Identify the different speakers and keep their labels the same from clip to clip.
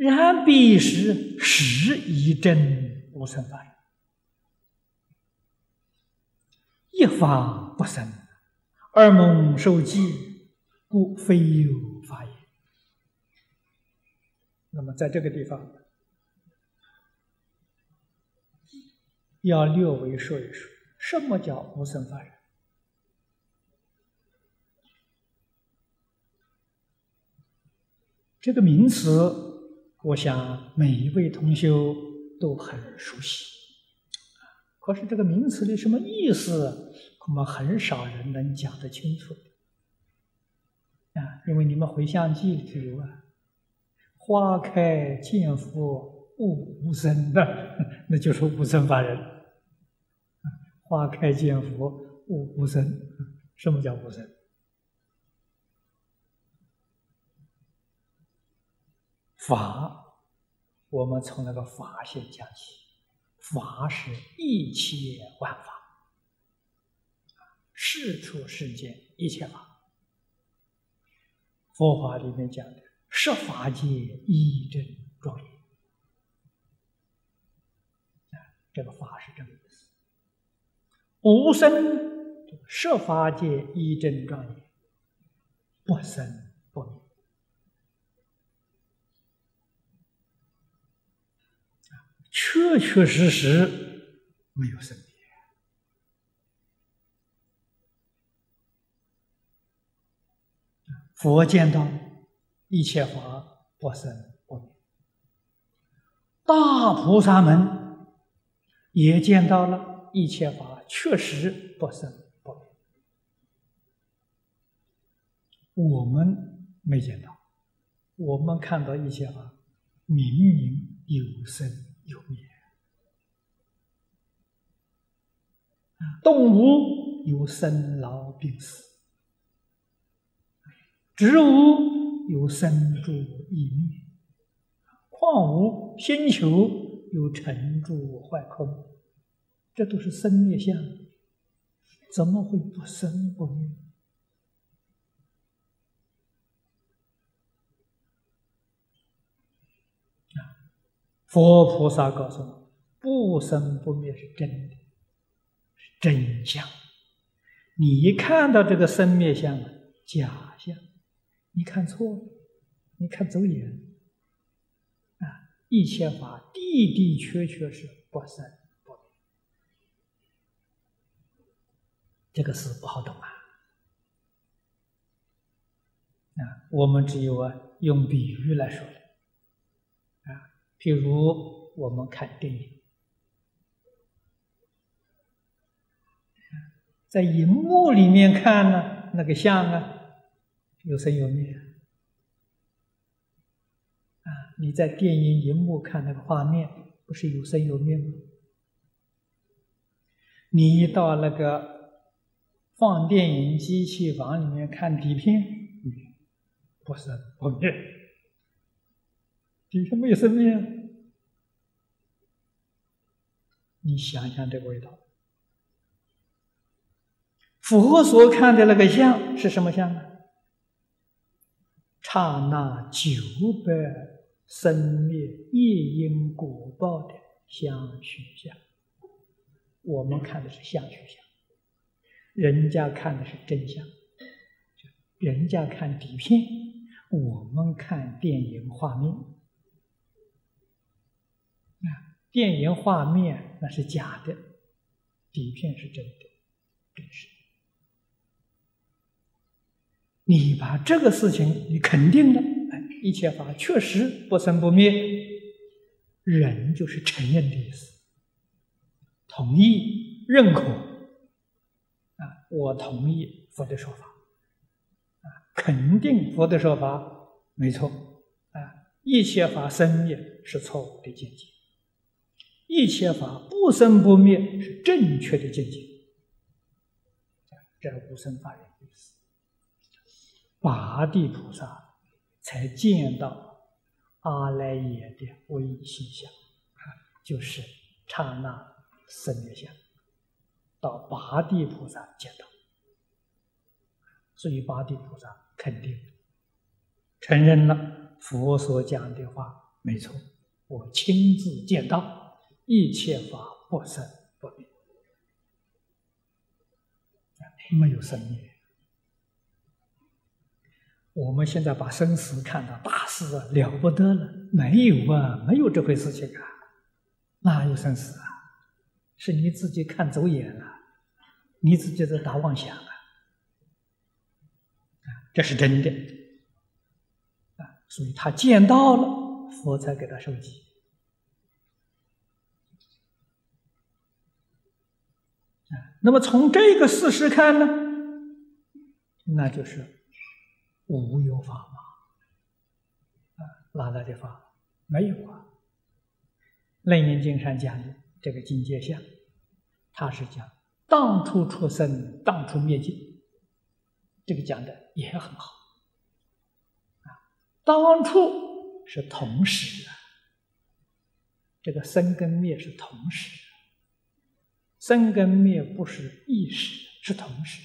Speaker 1: 然彼时实一真无生法忍，一法不生，二蒙受记，故非有法也。那么，在这个地方，要略微说一说，什么叫无生法忍？这个名词，我想每一位同修都很熟悉。可是这个名词的什么意思，恐怕很少人能讲得清楚。啊，因为你们回向记里有啊，“花开见佛悟无生”的，那就是无生法忍。花开见佛悟无生，什么叫无生？法，我们从那个法先讲起。法是一切万法，世出世间一切法。佛法里面讲的，十法界一真庄严。这个法是这个意思。无生，十法界一真庄严，不生确确实实没有生灭。佛见到一切法不生不灭，大菩萨们也见到了一切法确实不生不灭。我们没见到，我们看到一切法明明有生。有也，动物有生老病死，植物有生住异灭，矿物星球有成住坏空，这都是生灭相，怎么会不生不灭？佛菩萨告诉我：不生不灭是真的，是真相。你一看到这个生灭相啊，假象，你看错了，你看走眼啊！一切法的的确确是不生不灭，这个是不好懂啊！啊，我们只有啊，用比喻来说。譬如我们看电影，在荧幕里面看呢，那个像啊，有生有灭啊。你在电影荧幕看那个画面，不是有生有灭吗？你一到那个放电影机器房里面看底片，不是不灭。底下没有生命啊，你想想这个味道。佛所看的那个相是什么相呢？刹那九百生灭业因果报的相续相。我们看的是相续相，人家看的是真相。人家看底片，我们看电影画面。电影画面那是假的，底片是真的，真实。你把这个事情你肯定了，哎，一切法确实不生不灭，人就是承认的意思，同意认可，啊，我同意佛的说法，啊，肯定佛的说法没错，啊，一切法生灭是错误的见解。一切法不生不灭是正确的境界，这无生法忍的意思。八地菩萨才见到阿赖耶的微细相，啊，就是刹那生灭相，到八地菩萨见到，所以八地菩萨肯定承认了佛所讲的话没错，我亲自见到，一切法不生不灭，没有生灭。我们现在把生死看到大事，了不得了，没有啊，没有这回事情啊，哪有生死啊？是你自己看走眼了，你自己在打妄想啊，这是真的啊，所以他见到了，佛才给他受记那么从这个事实看呢，那就是。无有法嘛？啊，哪来的法？没有啊。楞严经上讲的这个境界相，他是讲当初出生，当初灭尽，这个讲的也很好。啊，当初是同时啊，这个生跟灭是同时，生跟灭不是一时，是同时。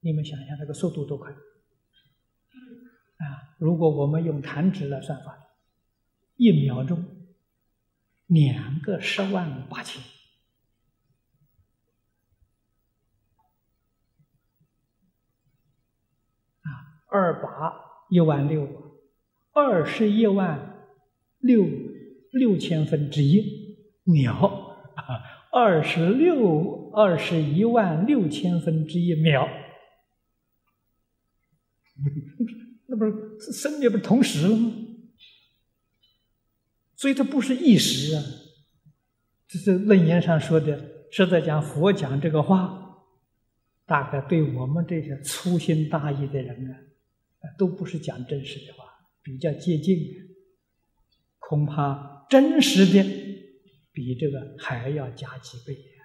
Speaker 1: 你们想想，这个速度多快！啊，如果我们用弹指来算法，一秒钟两个十万八千，啊，二八一万六，二十一万六六千分之一秒，啊，二十六二十一万六千分之一秒。那不是生灭不同时了吗？所以它不是一时啊。这是楞严上说的，是在讲佛讲这个话，大概对我们这些粗心大意的人呢，都不是讲真实的话，比较接近的，恐怕真实的比这个还要加几倍呀。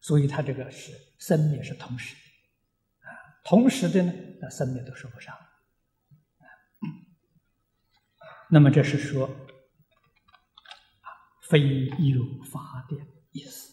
Speaker 1: 所以他这个是生灭是同时的，啊，同时的呢，那生灭都说不上。那么这是说，啊，非有法的意思。